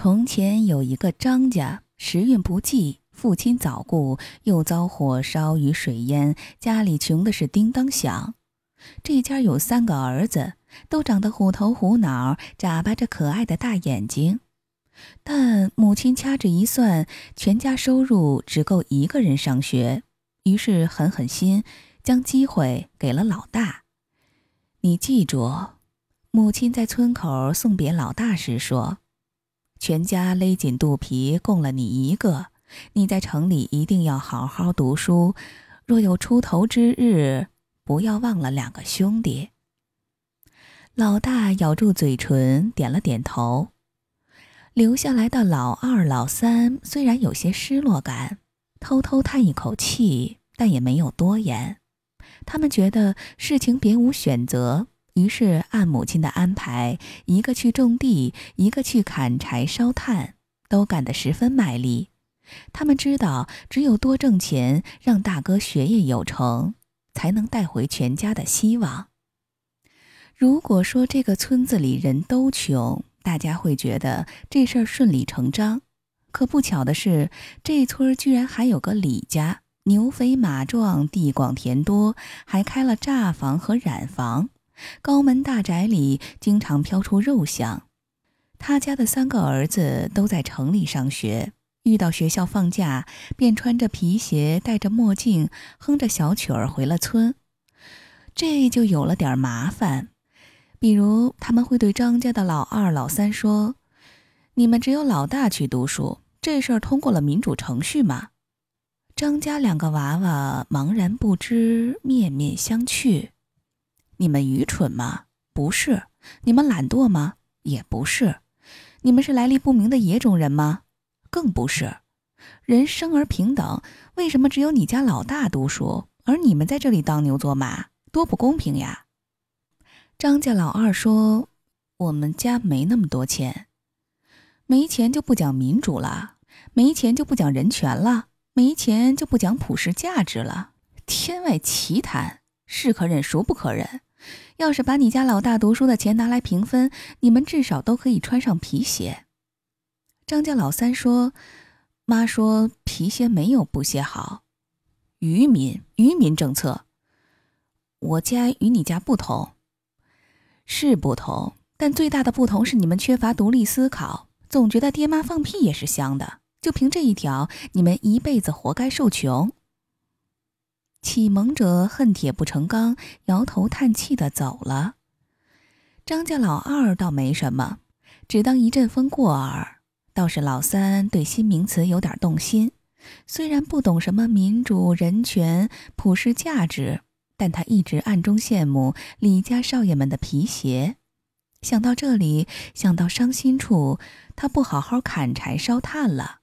从前有一个张家，时运不济，父亲早故，又遭火烧与水淹，家里穷的是叮当响。这家有三个儿子，都长得虎头虎脑，眨巴着可爱的大眼睛。但母亲掐指一算，全家收入只够一个人上学，于是狠狠心，将机会给了老大。你记住，母亲在村口送别老大时说。全家勒紧肚皮供了你一个，你在城里一定要好好读书。若有出头之日，不要忘了两个兄弟。老大咬住嘴唇，点了点头。留下来的老二、老三虽然有些失落感，偷偷叹一口气，但也没有多言。他们觉得事情别无选择。于是按母亲的安排，一个去种地，一个去砍柴烧炭，都干得十分卖力。他们知道，只有多挣钱，让大哥学业有成，才能带回全家的希望。如果说这个村子里人都穷，大家会觉得这事儿顺理成章。可不巧的是，这村居然还有个李家，牛肥马壮，地广田多，还开了榨房和染房。高门大宅里经常飘出肉香。他家的三个儿子都在城里上学，遇到学校放假，便穿着皮鞋，戴着墨镜，哼着小曲儿回了村。这就有了点麻烦，比如他们会对张家的老二、老三说：“你们只有老大去读书，这事儿通过了民主程序吗？”张家两个娃娃茫然不知，面面相觑。你们愚蠢吗？不是。你们懒惰吗？也不是。你们是来历不明的野种人吗？更不是。人生而平等，为什么只有你家老大读书，而你们在这里当牛做马？多不公平呀！张家老二说：“我们家没那么多钱，没钱就不讲民主了，没钱就不讲人权了，没钱就不讲普世价值了。天外奇谈，是可忍，孰不可忍？”要是把你家老大读书的钱拿来平分，你们至少都可以穿上皮鞋。张家老三说：“妈说皮鞋没有布鞋好，愚民愚民政策。我家与你家不同，是不同，但最大的不同是你们缺乏独立思考，总觉得爹妈放屁也是香的。就凭这一条，你们一辈子活该受穷。”启蒙者恨铁不成钢，摇头叹气的走了。张家老二倒没什么，只当一阵风过耳。倒是老三对新名词有点动心，虽然不懂什么民主、人权、普世价值，但他一直暗中羡慕李家少爷们的皮鞋。想到这里，想到伤心处，他不好好砍柴烧炭了。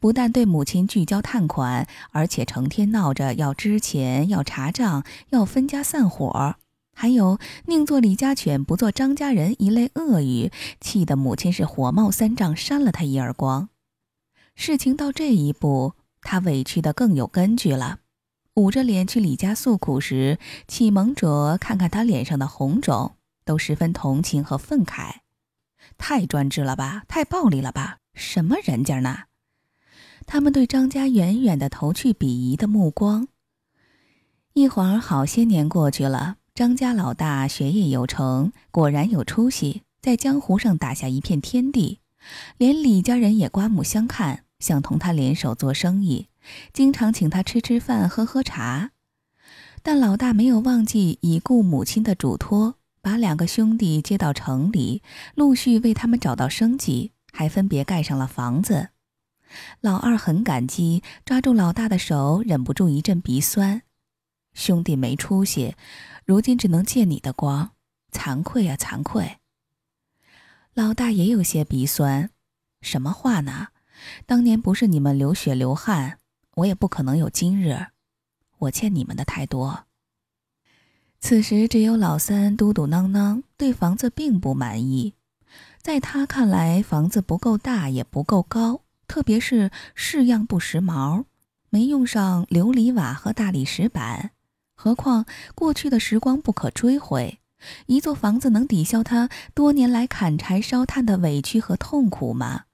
不但对母亲拒交探款，而且成天闹着要支钱、要查账、要分家散伙，还有宁做李家犬不做张家人一类恶语，气得母亲是火冒三丈，扇了他一耳光。事情到这一步，他委屈的更有根据了。捂着脸去李家诉苦时，启蒙者看看他脸上的红肿，都十分同情和愤慨。太专制了吧，太暴力了吧，什么人家呢？他们对张家远远地投去鄙夷的目光。一会儿，好些年过去了，张家老大学业有成，果然有出息，在江湖上打下一片天地，连李家人也刮目相看，想同他联手做生意，经常请他吃吃饭、喝喝茶。但老大没有忘记已故母亲的嘱托，把两个兄弟接到城里，陆续为他们找到生计，还分别盖上了房子。老二很感激，抓住老大的手，忍不住一阵鼻酸。兄弟没出息，如今只能借你的光，惭愧啊，惭愧。老大也有些鼻酸，什么话呢？当年不是你们流血流汗，我也不可能有今日。我欠你们的太多。此时只有老三嘟嘟囔囔，对房子并不满意。在他看来，房子不够大，也不够高。特别是式样不时髦，没用上琉璃瓦和大理石板。何况过去的时光不可追回，一座房子能抵消他多年来砍柴烧炭的委屈和痛苦吗？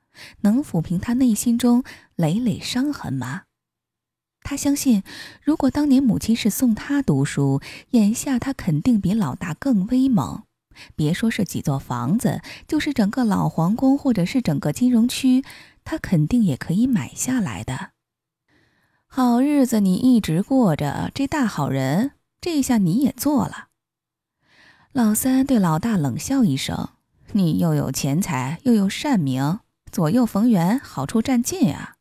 能抚平他内心中累累伤痕吗？他相信，如果当年母亲是送他读书，眼下他肯定比老大更威猛。别说是几座房子，就是整个老皇宫，或者是整个金融区，他肯定也可以买下来的。好日子你一直过着，这大好人，这下你也做了。老三对老大冷笑一声：“你又有钱财，又有善名，左右逢源，好处占尽啊。”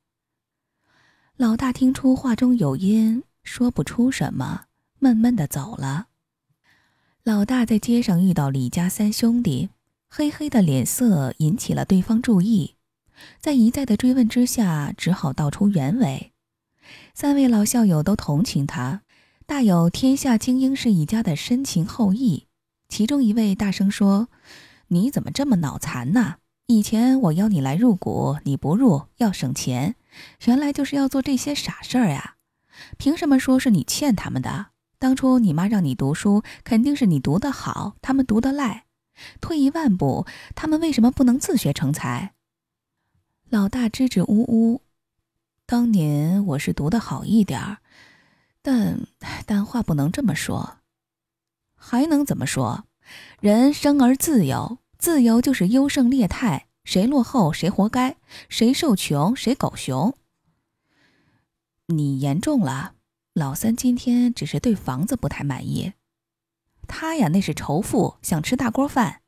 老大听出话中有音，说不出什么，闷闷的走了。老大在街上遇到李家三兄弟，黑黑的脸色引起了对方注意，在一再的追问之下，只好道出原委。三位老校友都同情他，大有天下精英是一家的深情厚谊。其中一位大声说：“你怎么这么脑残呢？以前我邀你来入股，你不入，要省钱。”原来就是要做这些傻事儿呀！凭什么说是你欠他们的？当初你妈让你读书，肯定是你读得好，他们读得赖。退一万步，他们为什么不能自学成才？老大支支吾吾，当年我是读得好一点儿，但但话不能这么说，还能怎么说？人生而自由，自由就是优胜劣汰。谁落后谁活该，谁受穷谁狗熊。你严重了，老三今天只是对房子不太满意。他呀，那是仇富，想吃大锅饭。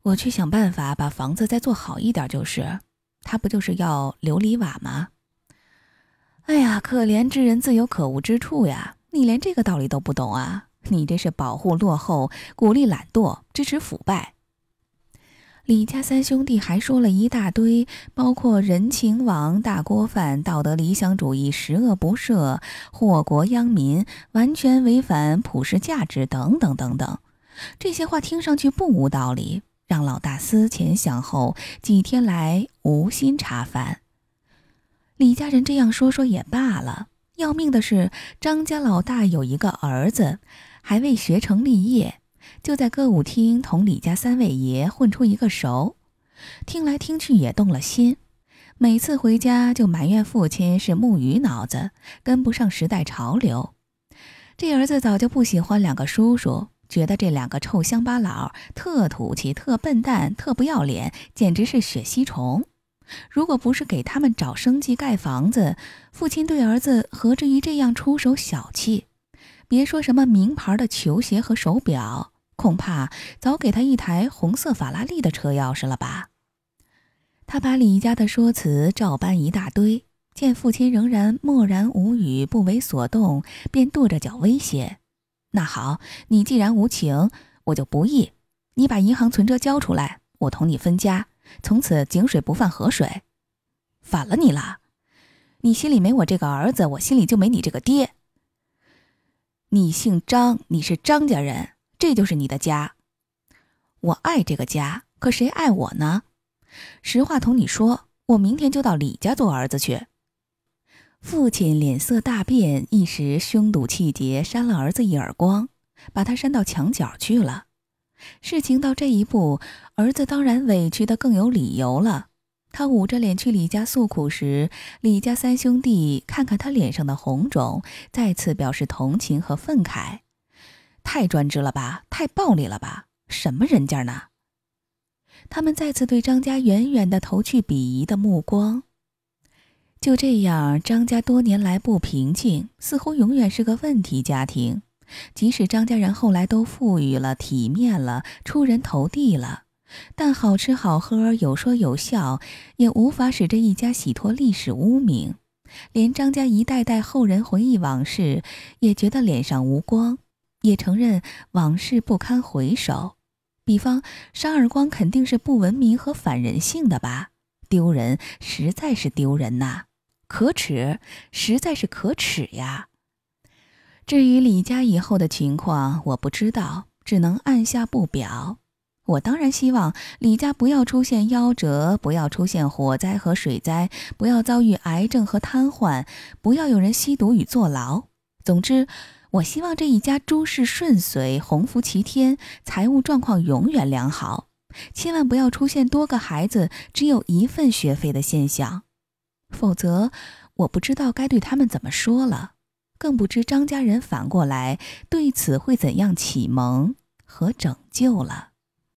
我去想办法把房子再做好一点就是。他不就是要琉璃瓦吗？哎呀，可怜之人自有可恶之处呀！你连这个道理都不懂啊！你这是保护落后，鼓励懒惰，支持腐败。李家三兄弟还说了一大堆，包括人情网、大锅饭、道德理想主义、十恶不赦、祸国殃民、完全违反普世价值等等等等。这些话听上去不无道理，让老大思前想后，几天来无心茶饭。李家人这样说说也罢了，要命的是张家老大有一个儿子，还未学成立业。就在歌舞厅同李家三位爷混出一个熟，听来听去也动了心。每次回家就埋怨父亲是木鱼脑子，跟不上时代潮流。这儿子早就不喜欢两个叔叔，觉得这两个臭乡巴佬特土气、特笨蛋、特不要脸，简直是血吸虫。如果不是给他们找生计、盖房子，父亲对儿子何至于这样出手小气？别说什么名牌的球鞋和手表。恐怕早给他一台红色法拉利的车钥匙了吧？他把李家的说辞照搬一大堆，见父亲仍然默然无语、不为所动，便跺着脚威胁：“那好，你既然无情，我就不义。你把银行存折交出来，我同你分家，从此井水不犯河水。反了你了！你心里没我这个儿子，我心里就没你这个爹。你姓张，你是张家人。”这就是你的家，我爱这个家，可谁爱我呢？实话同你说，我明天就到李家做儿子去。父亲脸色大变，一时凶堵气结，扇了儿子一耳光，把他扇到墙角去了。事情到这一步，儿子当然委屈的更有理由了。他捂着脸去李家诉苦时，李家三兄弟看看他脸上的红肿，再次表示同情和愤慨。太专制了吧，太暴力了吧，什么人家呢？他们再次对张家远远的投去鄙夷的目光。就这样，张家多年来不平静，似乎永远是个问题家庭。即使张家人后来都富裕了、体面了、出人头地了，但好吃好喝、有说有笑，也无法使这一家洗脱历史污名。连张家一代代后人回忆往事，也觉得脸上无光。也承认往事不堪回首，比方杀耳光肯定是不文明和反人性的吧？丢人，实在是丢人呐！可耻，实在是可耻呀！至于李家以后的情况，我不知道，只能按下不表。我当然希望李家不要出现夭折，不要出现火灾和水灾，不要遭遇癌症和瘫痪，不要有人吸毒与坐牢。总之。我希望这一家诸事顺遂，鸿福齐天，财务状况永远良好。千万不要出现多个孩子只有一份学费的现象，否则我不知道该对他们怎么说了，更不知张家人反过来对此会怎样启蒙和拯救了。